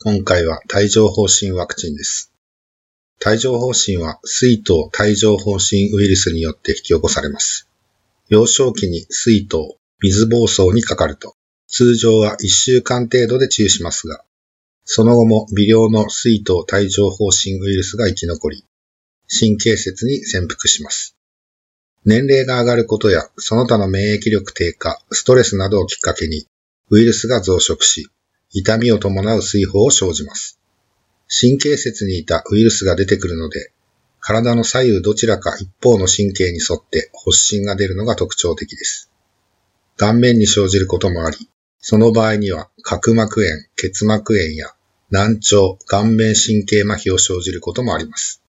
今回は帯状疱疹ワクチンです。帯状疱疹は水痘帯状疱疹ウイルスによって引き起こされます。幼少期に水痘、水疱瘡にかかると、通常は1週間程度で治癒しますが、その後も微量の水痘帯状疱疹ウイルスが生き残り、神経節に潜伏します。年齢が上がることや、その他の免疫力低下、ストレスなどをきっかけに、ウイルスが増殖し、痛みを伴う水泡を生じます。神経節にいたウイルスが出てくるので、体の左右どちらか一方の神経に沿って発疹が出るのが特徴的です。顔面に生じることもあり、その場合には角膜炎、結膜炎や難聴、顔面神経麻痺を生じることもあります。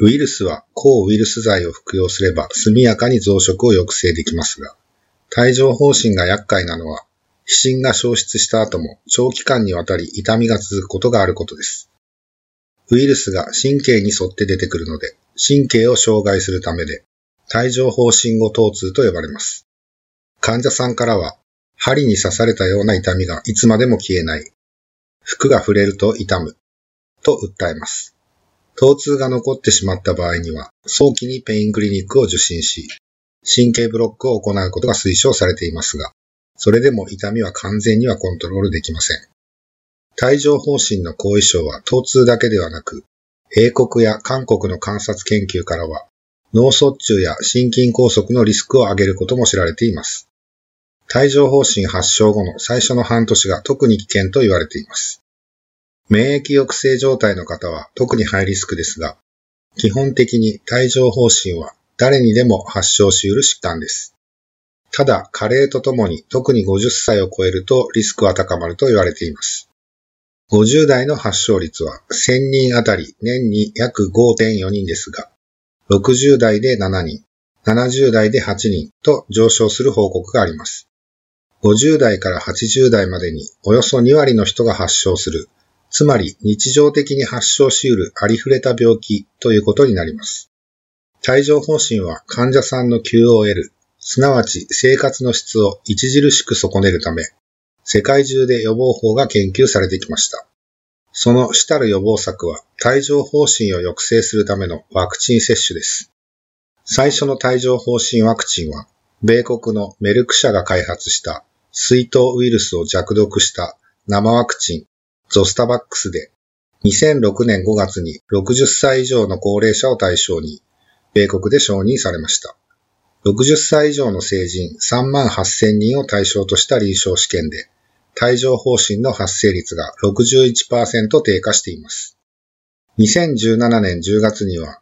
ウイルスは抗ウイルス剤を服用すれば速やかに増殖を抑制できますが、帯状疱疹が厄介なのは、皮疹が消失した後も長期間にわたり痛みが続くことがあることです。ウイルスが神経に沿って出てくるので、神経を障害するためで、帯状疱疹後疼痛と呼ばれます。患者さんからは、針に刺されたような痛みがいつまでも消えない。服が触れると痛む。と訴えます。疼痛が残ってしまった場合には、早期にペインクリニックを受診し、神経ブロックを行うことが推奨されていますが、それでも痛みは完全にはコントロールできません。帯状疱疹の後遺症は疼痛だけではなく、英国や韓国の観察研究からは、脳卒中や心筋梗塞のリスクを上げることも知られています。帯状疱疹発症後の最初の半年が特に危険と言われています。免疫抑制状態の方は特にハイリスクですが、基本的に帯状疱疹は誰にでも発症し得る疾患です。ただ、加齢とともに特に50歳を超えるとリスクは高まると言われています。50代の発症率は1000人あたり年に約5.4人ですが、60代で7人、70代で8人と上昇する報告があります。50代から80代までにおよそ2割の人が発症するつまり日常的に発症し得るありふれた病気ということになります。帯状疱疹は患者さんの QOL、すなわち生活の質を著しく損ねるため、世界中で予防法が研究されてきました。その主たる予防策は帯状疱疹を抑制するためのワクチン接種です。最初の帯状疱疹ワクチンは、米国のメルク社が開発した水痘ウイルスを弱毒した生ワクチンゾスタバックスで、2006年5月に60歳以上の高齢者を対象に、米国で承認されました。60歳以上の成人3万8000人を対象とした臨床試験で、帯状疱疹の発生率が61%低下しています。2017年10月には、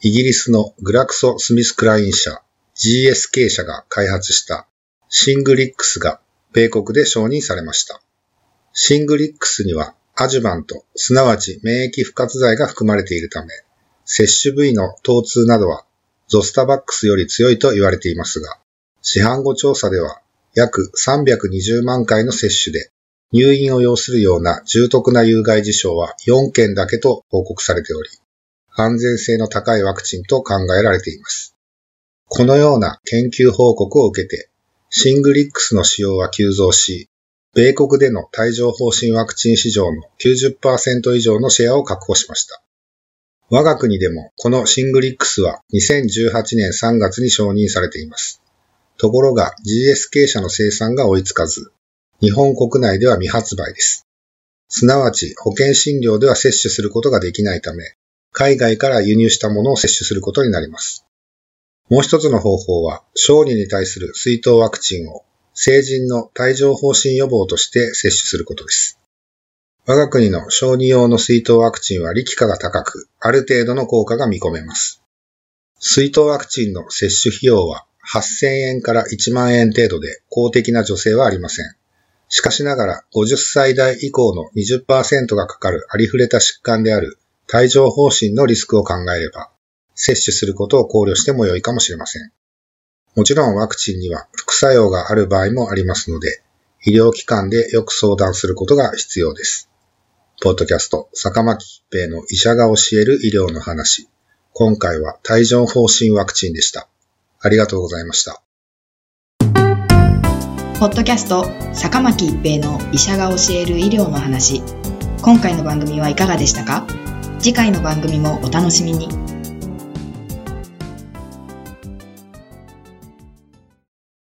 イギリスのグラクソ・スミスクライン社 GSK 社が開発したシングリックスが米国で承認されました。シングリックスにはアジュバント、すなわち免疫賦活剤が含まれているため、接種部位の疼痛などはゾスタバックスより強いと言われていますが、市販後調査では約320万回の接種で入院を要するような重篤な有害事象は4件だけと報告されており、安全性の高いワクチンと考えられています。このような研究報告を受けて、シングリックスの使用は急増し、米国での帯状疱疹ワクチン市場の90%以上のシェアを確保しました。我が国でもこのシングリックスは2018年3月に承認されています。ところが GSK 社の生産が追いつかず、日本国内では未発売です。すなわち保険診療では接種することができないため、海外から輸入したものを接種することになります。もう一つの方法は、小児に対する水痘ワクチンを成人の帯状疱疹予防として接種することです。我が国の小児用の水痘ワクチンは力価が高く、ある程度の効果が見込めます。水痘ワクチンの接種費用は8000円から1万円程度で公的な助成はありません。しかしながら50歳代以降の20%がかかるありふれた疾患である帯状疱疹のリスクを考えれば、接種することを考慮しても良いかもしれません。もちろんワクチンには副作用がある場合もありますので、医療機関でよく相談することが必要です。ポッドキャスト、坂巻一平の医者が教える医療の話。今回は帯状方針ワクチンでした。ありがとうございました。ポッドキャスト、坂巻一平の医者が教える医療の話。今回の番組はいかがでしたか？次回の番組もお楽しみに。